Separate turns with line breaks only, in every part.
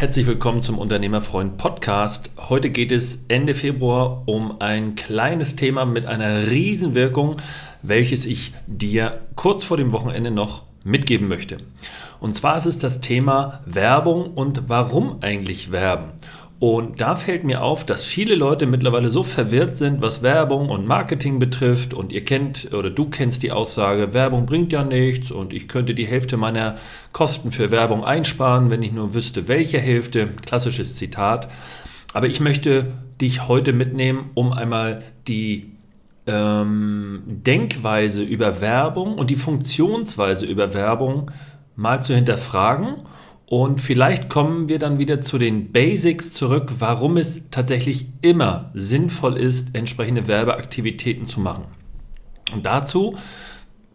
herzlich willkommen zum Unternehmerfreund Podcast. Heute geht es Ende Februar um ein kleines Thema mit einer Riesenwirkung, welches ich dir kurz vor dem Wochenende noch mitgeben möchte. Und zwar ist es das Thema Werbung und warum eigentlich werben. Und da fällt mir auf, dass viele Leute mittlerweile so verwirrt sind, was Werbung und Marketing betrifft. Und ihr kennt oder du kennst die Aussage, Werbung bringt ja nichts und ich könnte die Hälfte meiner Kosten für Werbung einsparen, wenn ich nur wüsste, welche Hälfte. Klassisches Zitat. Aber ich möchte dich heute mitnehmen, um einmal die ähm, Denkweise über Werbung und die Funktionsweise über Werbung mal zu hinterfragen und vielleicht kommen wir dann wieder zu den Basics zurück, warum es tatsächlich immer sinnvoll ist, entsprechende Werbeaktivitäten zu machen. Und dazu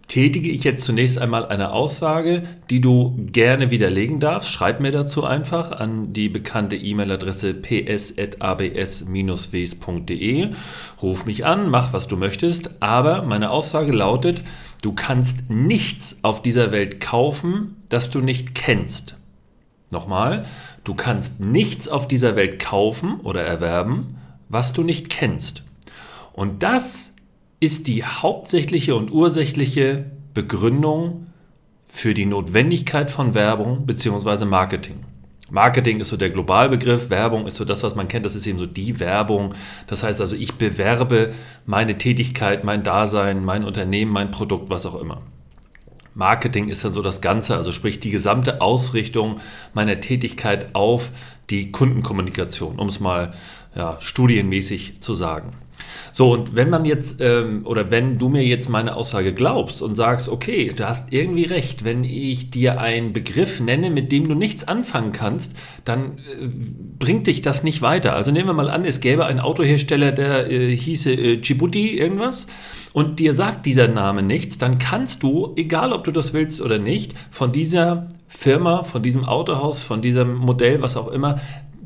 tätige ich jetzt zunächst einmal eine Aussage, die du gerne widerlegen darfst. Schreib mir dazu einfach an die bekannte E-Mail-Adresse ps.abs-ws.de. Ruf mich an, mach was du möchtest, aber meine Aussage lautet, du kannst nichts auf dieser Welt kaufen, das du nicht kennst. Nochmal, du kannst nichts auf dieser Welt kaufen oder erwerben, was du nicht kennst. Und das ist die hauptsächliche und ursächliche Begründung für die Notwendigkeit von Werbung bzw. Marketing. Marketing ist so der Globalbegriff, Werbung ist so das, was man kennt, das ist eben so die Werbung. Das heißt also, ich bewerbe meine Tätigkeit, mein Dasein, mein Unternehmen, mein Produkt, was auch immer. Marketing ist dann so das Ganze, also sprich die gesamte Ausrichtung meiner Tätigkeit auf die Kundenkommunikation, um es mal ja, studienmäßig zu sagen. So, und wenn man jetzt, ähm, oder wenn du mir jetzt meine Aussage glaubst und sagst, okay, du hast irgendwie recht, wenn ich dir einen Begriff nenne, mit dem du nichts anfangen kannst, dann äh, bringt dich das nicht weiter. Also nehmen wir mal an, es gäbe einen Autohersteller, der äh, hieße äh, Djibouti irgendwas und dir sagt dieser Name nichts, dann kannst du, egal ob du das willst oder nicht, von dieser Firma, von diesem Autohaus, von diesem Modell, was auch immer,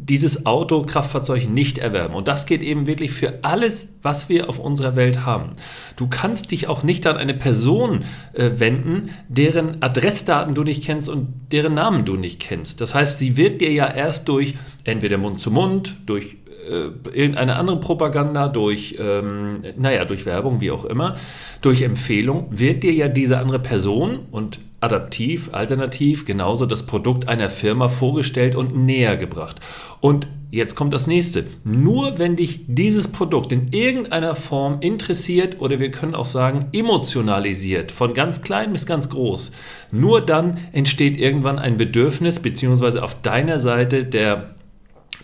dieses Auto, Kraftfahrzeug nicht erwerben. Und das geht eben wirklich für alles, was wir auf unserer Welt haben. Du kannst dich auch nicht an eine Person äh, wenden, deren Adressdaten du nicht kennst und deren Namen du nicht kennst. Das heißt, sie wird dir ja erst durch entweder Mund zu Mund, durch äh, irgendeine andere Propaganda, durch, ähm, naja, durch Werbung, wie auch immer, durch Empfehlung, wird dir ja diese andere Person und adaptiv, alternativ genauso das Produkt einer Firma vorgestellt und näher gebracht. Und jetzt kommt das nächste. Nur wenn dich dieses Produkt in irgendeiner Form interessiert oder wir können auch sagen emotionalisiert, von ganz klein bis ganz groß, nur dann entsteht irgendwann ein Bedürfnis beziehungsweise auf deiner Seite der,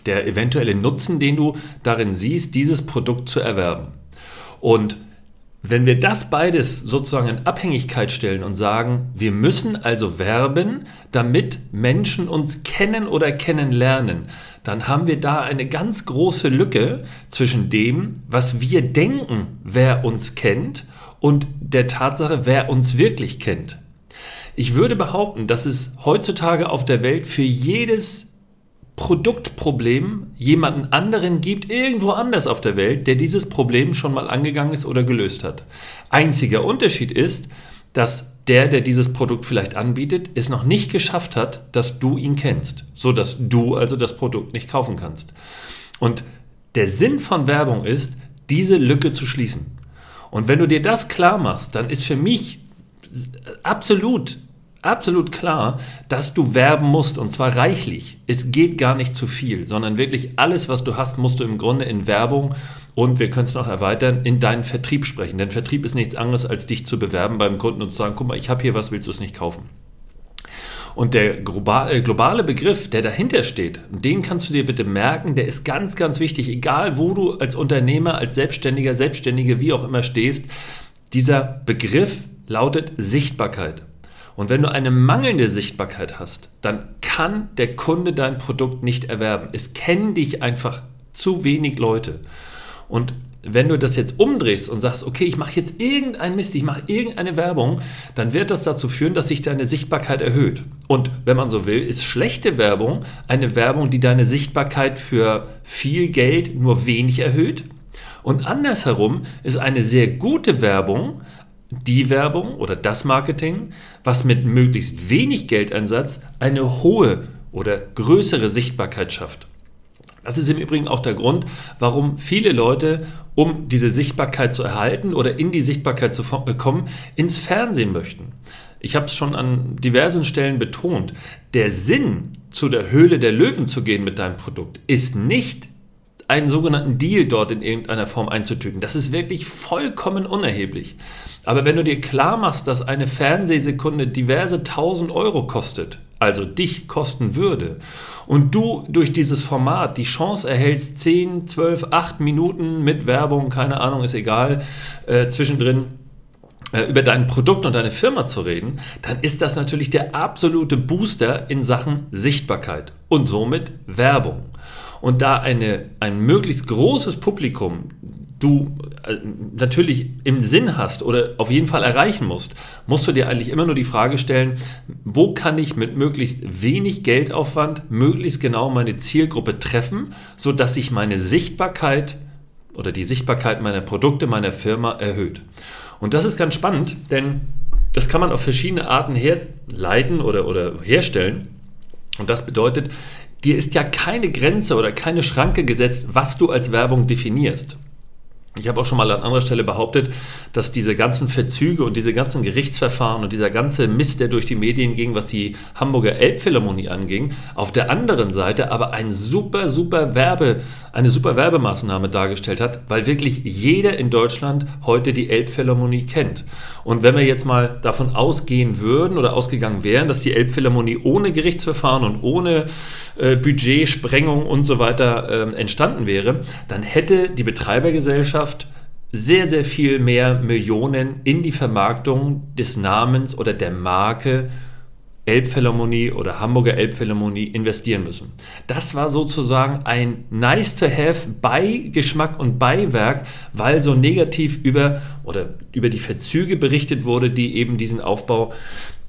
der eventuelle Nutzen, den du darin siehst, dieses Produkt zu erwerben. Und wenn wir das beides sozusagen in Abhängigkeit stellen und sagen, wir müssen also werben, damit Menschen uns kennen oder kennenlernen, dann haben wir da eine ganz große Lücke zwischen dem, was wir denken, wer uns kennt, und der Tatsache, wer uns wirklich kennt. Ich würde behaupten, dass es heutzutage auf der Welt für jedes Produktproblem jemanden anderen gibt, irgendwo anders auf der Welt, der dieses Problem schon mal angegangen ist oder gelöst hat. Einziger Unterschied ist, dass der, der dieses Produkt vielleicht anbietet, es noch nicht geschafft hat, dass du ihn kennst, so dass du also das Produkt nicht kaufen kannst. Und der Sinn von Werbung ist, diese Lücke zu schließen. Und wenn du dir das klar machst, dann ist für mich absolut absolut klar, dass du werben musst und zwar reichlich. Es geht gar nicht zu viel, sondern wirklich alles, was du hast, musst du im Grunde in Werbung und wir können es noch erweitern, in deinen Vertrieb sprechen. Denn Vertrieb ist nichts anderes, als dich zu bewerben beim Kunden und zu sagen, guck mal, ich habe hier was, willst du es nicht kaufen? Und der äh, globale Begriff, der dahinter steht, den kannst du dir bitte merken, der ist ganz, ganz wichtig, egal wo du als Unternehmer, als Selbstständiger, Selbstständige, wie auch immer stehst. Dieser Begriff lautet Sichtbarkeit. Und wenn du eine mangelnde Sichtbarkeit hast, dann kann der Kunde dein Produkt nicht erwerben. Es kennen dich einfach zu wenig Leute. Und wenn du das jetzt umdrehst und sagst, okay, ich mache jetzt irgendeinen Mist, ich mache irgendeine Werbung, dann wird das dazu führen, dass sich deine Sichtbarkeit erhöht. Und wenn man so will, ist schlechte Werbung eine Werbung, die deine Sichtbarkeit für viel Geld nur wenig erhöht. Und andersherum ist eine sehr gute Werbung die Werbung oder das Marketing, was mit möglichst wenig Geldeinsatz eine hohe oder größere Sichtbarkeit schafft. Das ist im Übrigen auch der Grund, warum viele Leute, um diese Sichtbarkeit zu erhalten oder in die Sichtbarkeit zu kommen, ins Fernsehen möchten. Ich habe es schon an diversen Stellen betont. Der Sinn, zu der Höhle der Löwen zu gehen mit deinem Produkt, ist nicht einen sogenannten Deal dort in irgendeiner Form einzutüten. Das ist wirklich vollkommen unerheblich. Aber wenn du dir klar machst, dass eine Fernsehsekunde diverse tausend Euro kostet, also dich kosten würde, und du durch dieses Format die Chance erhältst, 10, 12, 8 Minuten mit Werbung, keine Ahnung, ist egal, äh, zwischendrin äh, über dein Produkt und deine Firma zu reden, dann ist das natürlich der absolute Booster in Sachen Sichtbarkeit und somit Werbung. Und da eine, ein möglichst großes Publikum du äh, natürlich im Sinn hast oder auf jeden Fall erreichen musst, musst du dir eigentlich immer nur die Frage stellen, wo kann ich mit möglichst wenig Geldaufwand möglichst genau meine Zielgruppe treffen, sodass sich meine Sichtbarkeit oder die Sichtbarkeit meiner Produkte, meiner Firma erhöht. Und das ist ganz spannend, denn das kann man auf verschiedene Arten herleiten oder, oder herstellen. Und das bedeutet, dir ist ja keine Grenze oder keine Schranke gesetzt, was du als Werbung definierst. Ich habe auch schon mal an anderer Stelle behauptet, dass diese ganzen Verzüge und diese ganzen Gerichtsverfahren und dieser ganze Mist, der durch die Medien ging, was die Hamburger Elbphilharmonie anging, auf der anderen Seite aber ein super, super Werbe, eine super Werbemaßnahme dargestellt hat, weil wirklich jeder in Deutschland heute die Elbphilharmonie kennt. Und wenn wir jetzt mal davon ausgehen würden oder ausgegangen wären, dass die Elbphilharmonie ohne Gerichtsverfahren und ohne äh, Budgetsprengung und so weiter äh, entstanden wäre, dann hätte die Betreibergesellschaft Wirtschaft sehr, sehr viel mehr Millionen in die Vermarktung des Namens oder der Marke Elbphilharmonie oder Hamburger Elbphilharmonie investieren müssen. Das war sozusagen ein nice-to-have Beigeschmack und Beiwerk, weil so negativ über oder über die Verzüge berichtet wurde, die eben diesen Aufbau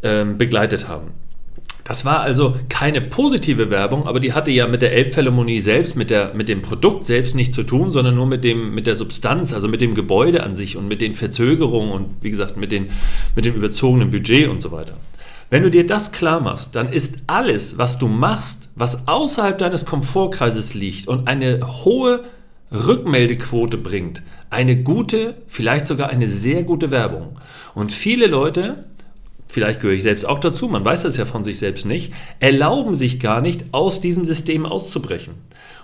ähm, begleitet haben. Das war also keine positive Werbung, aber die hatte ja mit der Elbphilharmonie selbst, mit, der, mit dem Produkt selbst nichts zu tun, sondern nur mit, dem, mit der Substanz, also mit dem Gebäude an sich und mit den Verzögerungen und wie gesagt mit, den, mit dem überzogenen Budget und so weiter. Wenn du dir das klar machst, dann ist alles, was du machst, was außerhalb deines Komfortkreises liegt und eine hohe Rückmeldequote bringt, eine gute, vielleicht sogar eine sehr gute Werbung. Und viele Leute vielleicht gehöre ich selbst auch dazu, man weiß das ja von sich selbst nicht, erlauben sich gar nicht, aus diesem System auszubrechen.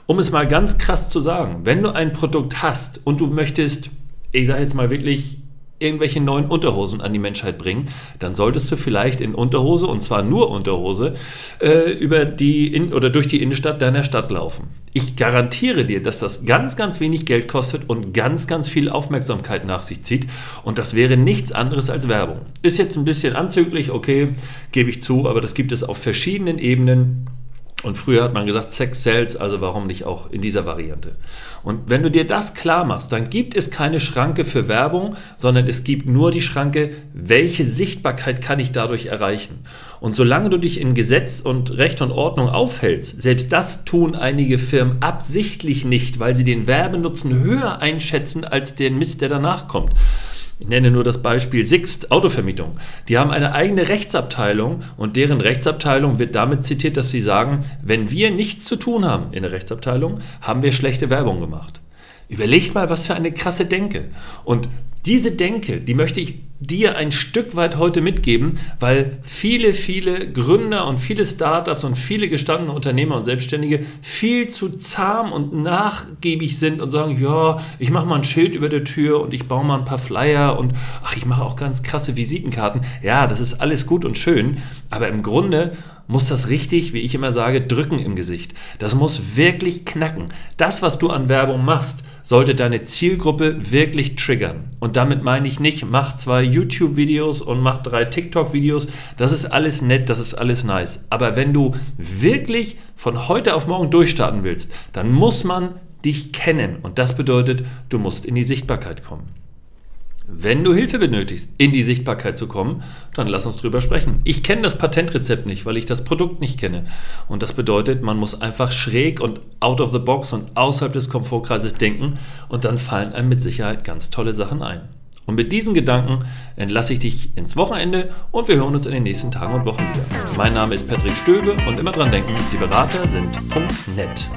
Um es mal ganz krass zu sagen, wenn du ein Produkt hast und du möchtest, ich sage jetzt mal wirklich irgendwelche neuen Unterhosen an die Menschheit bringen, dann solltest du vielleicht in Unterhose und zwar nur Unterhose äh, über die in, oder durch die Innenstadt deiner Stadt laufen. Ich garantiere dir, dass das ganz, ganz wenig Geld kostet und ganz, ganz viel Aufmerksamkeit nach sich zieht. Und das wäre nichts anderes als Werbung. Ist jetzt ein bisschen anzüglich, okay, gebe ich zu, aber das gibt es auf verschiedenen Ebenen. Und früher hat man gesagt, Sex sells, also warum nicht auch in dieser Variante? Und wenn du dir das klar machst, dann gibt es keine Schranke für Werbung, sondern es gibt nur die Schranke, welche Sichtbarkeit kann ich dadurch erreichen? Und solange du dich in Gesetz und Recht und Ordnung aufhältst, selbst das tun einige Firmen absichtlich nicht, weil sie den Werbenutzen höher einschätzen als den Mist, der danach kommt. Ich nenne nur das Beispiel Sixt Autovermietung. Die haben eine eigene Rechtsabteilung und deren Rechtsabteilung wird damit zitiert, dass sie sagen, wenn wir nichts zu tun haben in der Rechtsabteilung, haben wir schlechte Werbung gemacht. Überlegt mal, was für eine krasse Denke. Und diese Denke, die möchte ich dir ein Stück weit heute mitgeben, weil viele, viele Gründer und viele Startups und viele gestandene Unternehmer und Selbstständige viel zu zahm und nachgiebig sind und sagen, ja, ich mache mal ein Schild über der Tür und ich baue mal ein paar Flyer und ach, ich mache auch ganz krasse Visitenkarten. Ja, das ist alles gut und schön, aber im Grunde muss das richtig, wie ich immer sage, drücken im Gesicht. Das muss wirklich knacken. Das, was du an Werbung machst, sollte deine Zielgruppe wirklich triggern. Und damit meine ich nicht, mach zwei YouTube-Videos und mach drei TikTok-Videos. Das ist alles nett, das ist alles nice. Aber wenn du wirklich von heute auf morgen durchstarten willst, dann muss man dich kennen. Und das bedeutet, du musst in die Sichtbarkeit kommen. Wenn du Hilfe benötigst, in die Sichtbarkeit zu kommen, dann lass uns drüber sprechen. Ich kenne das Patentrezept nicht, weil ich das Produkt nicht kenne. Und das bedeutet, man muss einfach schräg und out of the box und außerhalb des Komfortkreises denken und dann fallen einem mit Sicherheit ganz tolle Sachen ein. Und mit diesen Gedanken entlasse ich dich ins Wochenende und wir hören uns in den nächsten Tagen und Wochen wieder. Mein Name ist Patrick Stöbe und immer dran denken, die Berater sind .net.